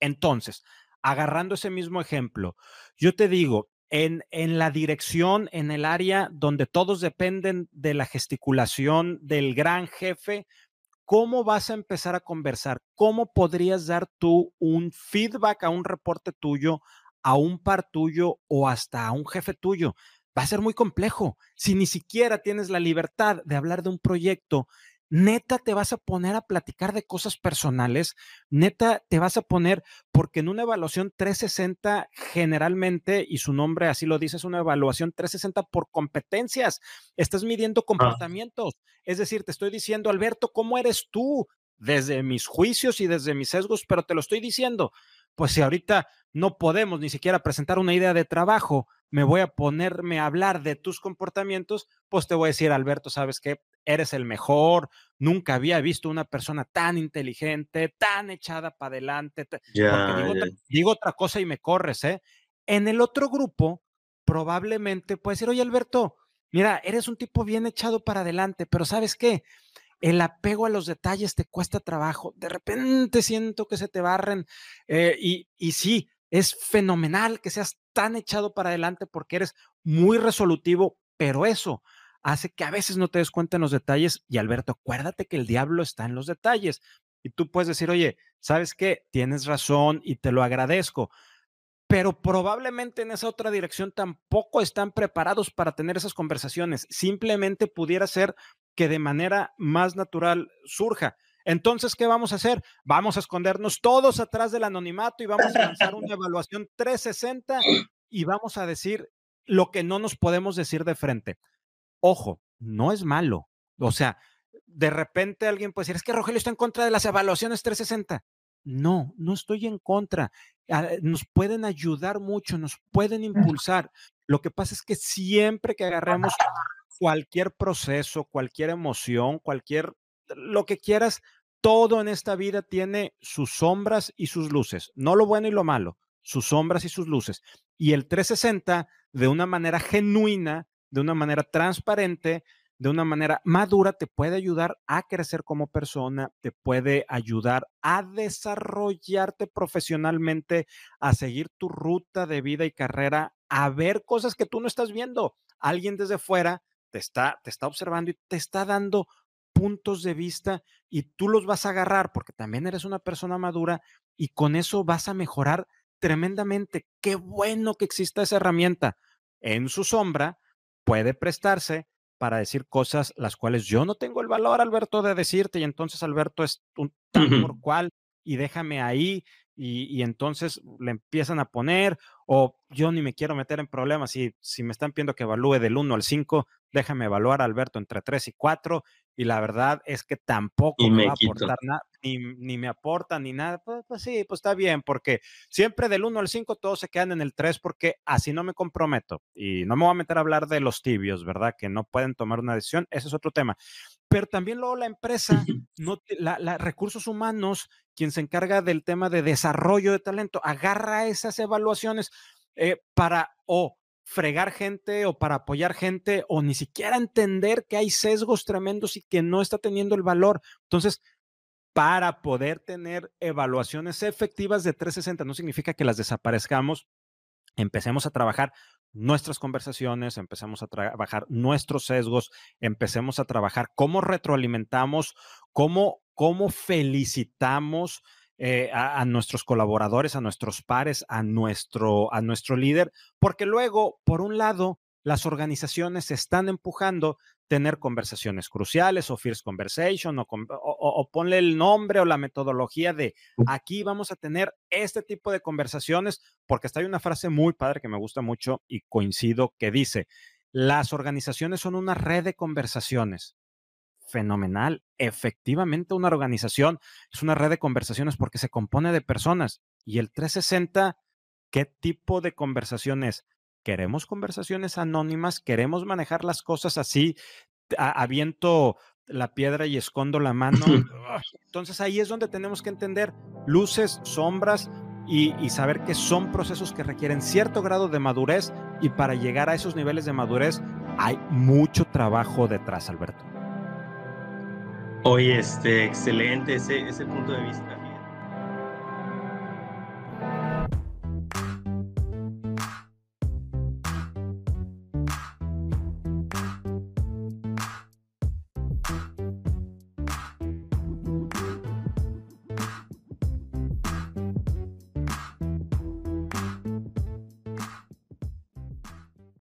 Entonces, agarrando ese mismo ejemplo, yo te digo, en, en, la dirección, en el área donde todos dependen de la gesticulación del gran jefe, ¿cómo vas a empezar a conversar? ¿Cómo podrías dar tú un feedback a un reporte tuyo, a un par tuyo o hasta a un jefe tuyo? Va a ser muy complejo. Si ni siquiera tienes la libertad de hablar de un proyecto neta te vas a poner a platicar de cosas personales, neta te vas a poner, porque en una evaluación 360 generalmente, y su nombre así lo dice, es una evaluación 360 por competencias, estás midiendo ah. comportamientos, es decir, te estoy diciendo, Alberto, ¿cómo eres tú? Desde mis juicios y desde mis sesgos, pero te lo estoy diciendo. Pues si ahorita no podemos ni siquiera presentar una idea de trabajo, me voy a ponerme a hablar de tus comportamientos, pues te voy a decir, Alberto, ¿sabes qué? Eres el mejor, nunca había visto una persona tan inteligente, tan echada para adelante, porque digo, Otra, cosa y me corres, ¿eh? En el otro grupo, probablemente puede decir, oye, Alberto, mira, eres un tipo bien echado para adelante, pero ¿sabes qué? El apego a los detalles te cuesta trabajo. De repente siento que se te barren. Eh, y, y sí, es fenomenal que seas tan echado para adelante porque eres muy resolutivo, pero eso hace que a veces no te des cuenta en los detalles. Y Alberto, acuérdate que el diablo está en los detalles. Y tú puedes decir, oye, ¿sabes qué? Tienes razón y te lo agradezco. Pero probablemente en esa otra dirección tampoco están preparados para tener esas conversaciones. Simplemente pudiera ser que de manera más natural surja. Entonces, ¿qué vamos a hacer? Vamos a escondernos todos atrás del anonimato y vamos a lanzar una evaluación 360 y vamos a decir lo que no nos podemos decir de frente. Ojo, no es malo. O sea, de repente alguien puede decir, es que Rogelio está en contra de las evaluaciones 360. No, no estoy en contra. Ah, nos pueden ayudar mucho, nos pueden impulsar. Lo que pasa es que siempre que agarremos cualquier proceso, cualquier emoción, cualquier lo que quieras, todo en esta vida tiene sus sombras y sus luces, no lo bueno y lo malo, sus sombras y sus luces. Y el 360, de una manera genuina, de una manera transparente, de una manera madura, te puede ayudar a crecer como persona, te puede ayudar a desarrollarte profesionalmente, a seguir tu ruta de vida y carrera, a ver cosas que tú no estás viendo. Alguien desde fuera te está, te está observando y te está dando puntos de vista y tú los vas a agarrar porque también eres una persona madura y con eso vas a mejorar tremendamente. Qué bueno que exista esa herramienta. En su sombra puede prestarse para decir cosas las cuales yo no tengo el valor, Alberto, de decirte y entonces Alberto es un tal por cual y déjame ahí y, entonces le empiezan a poner o yo ni me quiero meter en problemas y si me están pidiendo que evalúe del 1 al 5, déjame evaluar a Alberto entre 3 y 4 y la verdad es que tampoco me, va a aportar nada, ni, me aporta ni nada. Pues, pues, sí, pues está bien, porque siempre del 1 al 5 todos se quedan en el 3 porque así no me comprometo y no me voy a meter a hablar de los tibios, ¿verdad? Que no pueden tomar una decisión, ese es otro tema. Pero también luego la empresa, no, la, recursos humanos, quien se encarga del tema de desarrollo de talento, agarra esas evaluaciones eh, para o fregar gente o para apoyar gente o ni siquiera entender que hay sesgos tremendos y que no está teniendo el valor. Entonces, para poder tener evaluaciones efectivas de 360, no significa que las desaparezcamos, empecemos a trabajar nuestras conversaciones, empecemos a trabajar nuestros sesgos, empecemos a trabajar cómo retroalimentamos, cómo, cómo felicitamos eh, a, nuestros colaboradores, a nuestros pares, a nuestro, a nuestro líder, porque luego, por un lado, las organizaciones están empujando tener conversaciones cruciales o First Conversation o, o, ponle el nombre o la metodología de aquí vamos a tener este tipo de conversaciones, porque está hay una frase muy padre que me gusta mucho y coincido que dice, las organizaciones son una red de conversaciones fenomenal. Efectivamente, una organización es una red de conversaciones porque se compone de personas. Y el 360, ¿qué tipo de conversaciones? ¿Queremos conversaciones anónimas? ¿Queremos manejar las cosas así? Aviento la piedra y escondo la mano. Entonces ahí es donde tenemos que entender luces, sombras y, y, saber que son procesos que requieren cierto grado de madurez y para llegar a esos niveles de madurez hay mucho trabajo detrás, Alberto. Oye, este, excelente ese, ese punto de vista.